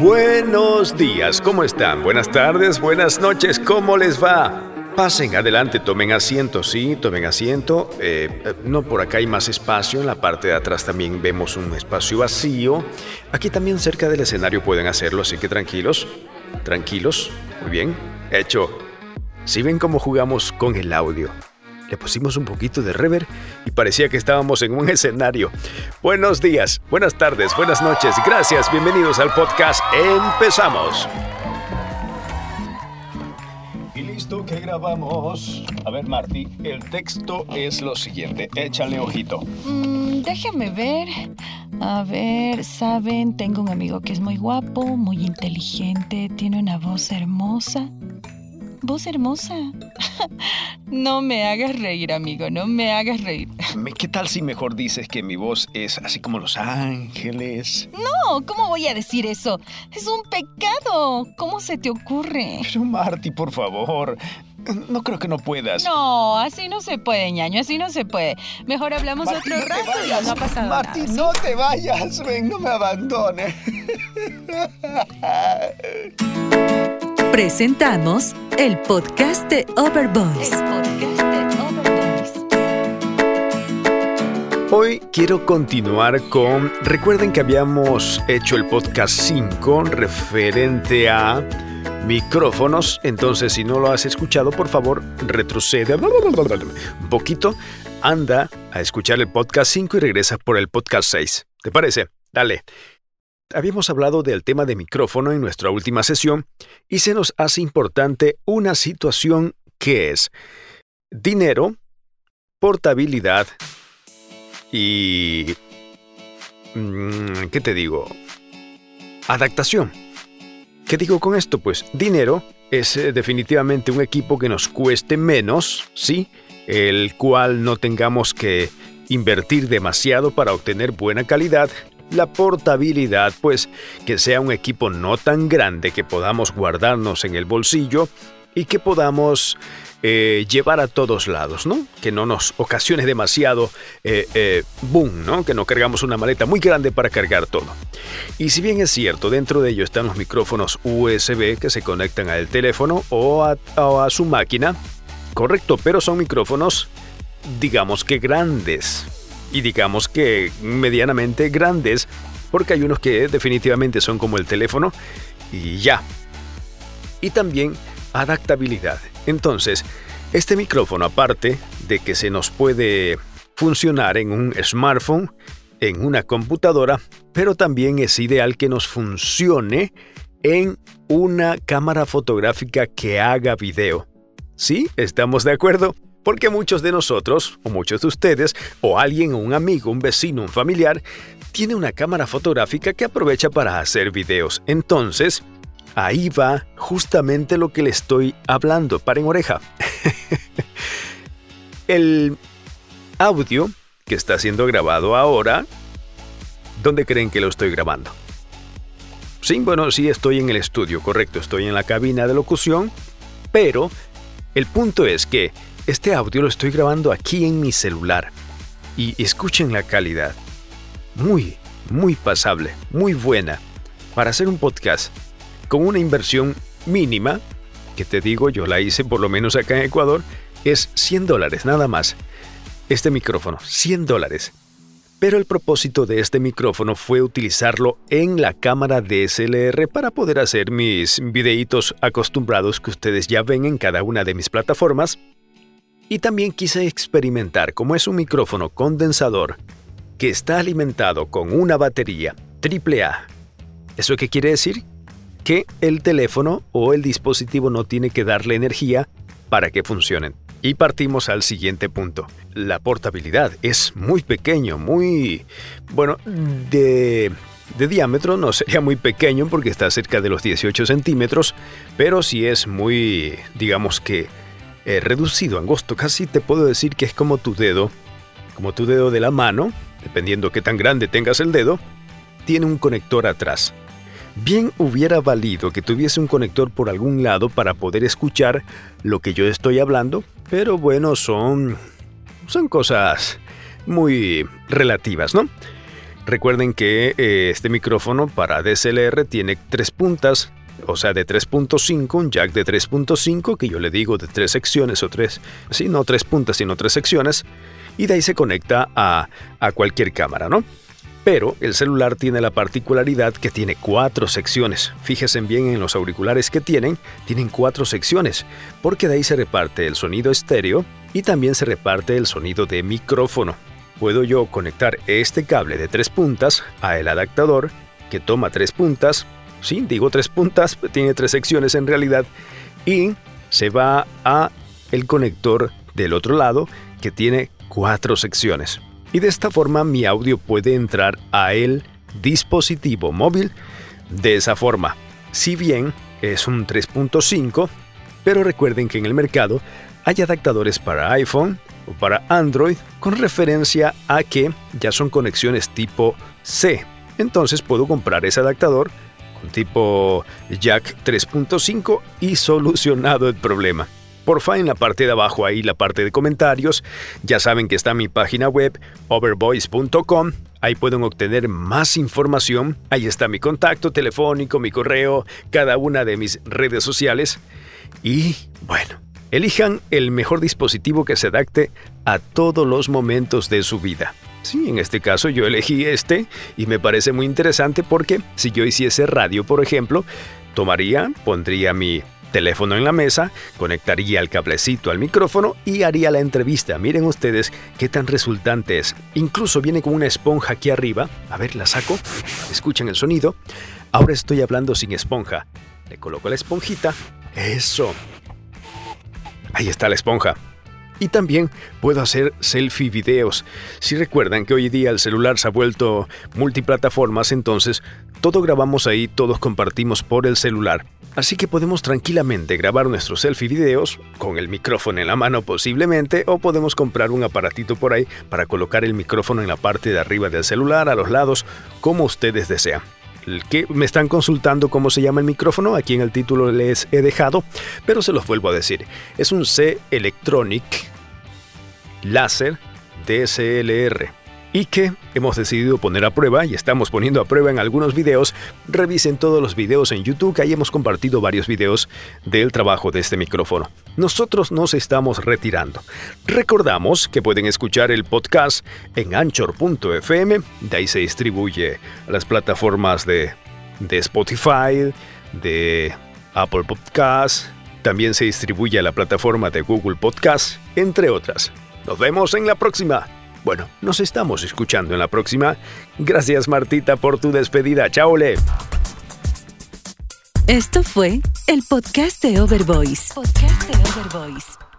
Buenos días, ¿cómo están? Buenas tardes, buenas noches, ¿cómo les va? Pasen adelante, tomen asiento, sí, tomen asiento. Eh, eh, no por acá hay más espacio, en la parte de atrás también vemos un espacio vacío. Aquí también cerca del escenario pueden hacerlo, así que tranquilos, tranquilos, muy bien, hecho. Si ven cómo jugamos con el audio le pusimos un poquito de rever y parecía que estábamos en un escenario. Buenos días, buenas tardes, buenas noches, gracias, bienvenidos al podcast. Empezamos. Y listo que grabamos. A ver, Marty, el texto es lo siguiente. Échale ojito. Mm, déjame ver. A ver, saben, tengo un amigo que es muy guapo, muy inteligente, tiene una voz hermosa voz hermosa. no me hagas reír, amigo, no me hagas reír. ¿Qué tal si mejor dices que mi voz es así como los ángeles? No, ¿cómo voy a decir eso? Es un pecado. ¿Cómo se te ocurre? Pero Marty, por favor. No creo que no puedas. No, así no se puede, ñaño, así no se puede. Mejor hablamos otro rato y no ha pasado Marty, no te vayas, ven, no me abandones. Presentamos el podcast de Overboys. Hoy quiero continuar con, recuerden que habíamos hecho el podcast 5 referente a micrófonos, entonces si no lo has escuchado, por favor, retrocede un poquito, anda a escuchar el podcast 5 y regresa por el podcast 6. ¿Te parece? Dale. Habíamos hablado del tema de micrófono en nuestra última sesión y se nos hace importante una situación que es dinero, portabilidad y... Mm, ¿Qué te digo? Adaptación. ¿Qué digo con esto? Pues dinero es eh, definitivamente un equipo que nos cueste menos, ¿sí? El cual no tengamos que invertir demasiado para obtener buena calidad la portabilidad, pues que sea un equipo no tan grande que podamos guardarnos en el bolsillo y que podamos eh, llevar a todos lados, ¿no? Que no nos ocasione demasiado eh, eh, boom, ¿no? Que no cargamos una maleta muy grande para cargar todo. Y si bien es cierto, dentro de ello están los micrófonos USB que se conectan al teléfono o a su máquina, correcto, pero son micrófonos, digamos que grandes, y digamos que medianamente grandes, porque hay unos que definitivamente son como el teléfono y ya. Y también adaptabilidad. Entonces, este micrófono aparte de que se nos puede funcionar en un smartphone, en una computadora, pero también es ideal que nos funcione en una cámara fotográfica que haga video. ¿Sí? ¿Estamos de acuerdo? Porque muchos de nosotros, o muchos de ustedes, o alguien, un amigo, un vecino, un familiar, tiene una cámara fotográfica que aprovecha para hacer videos. Entonces, ahí va justamente lo que le estoy hablando. Paren oreja. El audio que está siendo grabado ahora, ¿dónde creen que lo estoy grabando? Sí, bueno, sí estoy en el estudio, correcto, estoy en la cabina de locución, pero el punto es que este audio lo estoy grabando aquí en mi celular y escuchen la calidad. Muy, muy pasable, muy buena. Para hacer un podcast con una inversión mínima, que te digo, yo la hice por lo menos acá en Ecuador, es 100 dólares nada más. Este micrófono, 100 dólares. Pero el propósito de este micrófono fue utilizarlo en la cámara DSLR para poder hacer mis videitos acostumbrados que ustedes ya ven en cada una de mis plataformas y también quise experimentar cómo es un micrófono condensador que está alimentado con una batería AAA. ¿Eso qué quiere decir? Que el teléfono o el dispositivo no tiene que darle energía para que funcionen. Y partimos al siguiente punto. La portabilidad es muy pequeño, muy... Bueno, de, de diámetro no sería muy pequeño porque está cerca de los 18 centímetros, pero sí es muy, digamos que, eh, reducido, angosto, casi te puedo decir que es como tu dedo, como tu dedo de la mano, dependiendo qué tan grande tengas el dedo, tiene un conector atrás. Bien hubiera valido que tuviese un conector por algún lado para poder escuchar lo que yo estoy hablando, pero bueno, son son cosas muy relativas, ¿no? Recuerden que eh, este micrófono para DSLR tiene tres puntas, o sea, de 3.5, un jack de 3.5, que yo le digo de tres secciones o tres, sí, no tres puntas, sino tres secciones, y de ahí se conecta a, a cualquier cámara, ¿no? Pero el celular tiene la particularidad que tiene cuatro secciones. Fíjense bien en los auriculares que tienen, tienen cuatro secciones, porque de ahí se reparte el sonido estéreo y también se reparte el sonido de micrófono. Puedo yo conectar este cable de tres puntas a el adaptador que toma tres puntas, sí, digo tres puntas, tiene tres secciones en realidad, y se va a el conector del otro lado que tiene cuatro secciones y de esta forma mi audio puede entrar a el dispositivo móvil de esa forma. Si bien es un 3.5, pero recuerden que en el mercado hay adaptadores para iPhone o para Android con referencia a que ya son conexiones tipo C. Entonces puedo comprar ese adaptador tipo jack 3.5 y solucionado el problema. Porfa, en la parte de abajo ahí la parte de comentarios. Ya saben que está mi página web overvoice.com. Ahí pueden obtener más información. Ahí está mi contacto telefónico, mi correo, cada una de mis redes sociales. Y bueno, elijan el mejor dispositivo que se adapte a todos los momentos de su vida. Sí, en este caso yo elegí este y me parece muy interesante porque si yo hiciese radio, por ejemplo, tomaría, pondría mi teléfono en la mesa, conectaría el cablecito al micrófono y haría la entrevista. Miren ustedes qué tan resultante es. Incluso viene con una esponja aquí arriba. A ver, la saco. Escuchen el sonido. Ahora estoy hablando sin esponja. Le coloco la esponjita. Eso. Ahí está la esponja. Y también puedo hacer selfie videos. Si recuerdan que hoy día el celular se ha vuelto multiplataformas, entonces todo grabamos ahí, todos compartimos por el celular. Así que podemos tranquilamente grabar nuestros selfie videos con el micrófono en la mano posiblemente o podemos comprar un aparatito por ahí para colocar el micrófono en la parte de arriba del celular, a los lados, como ustedes desean. Que me están consultando cómo se llama el micrófono, aquí en el título les he dejado, pero se los vuelvo a decir. Es un C Electronic Láser DSLR y que hemos decidido poner a prueba y estamos poniendo a prueba en algunos videos. Revisen todos los videos en YouTube, que ahí hemos compartido varios videos del trabajo de este micrófono. Nosotros nos estamos retirando. Recordamos que pueden escuchar el podcast en anchor.fm, de ahí se distribuye a las plataformas de, de Spotify, de Apple Podcasts, también se distribuye a la plataforma de Google Podcasts, entre otras. Nos vemos en la próxima. Bueno, nos estamos escuchando en la próxima. Gracias Martita por tu despedida. Chao, Le. Esto fue el podcast de Overvoice. Podcast de.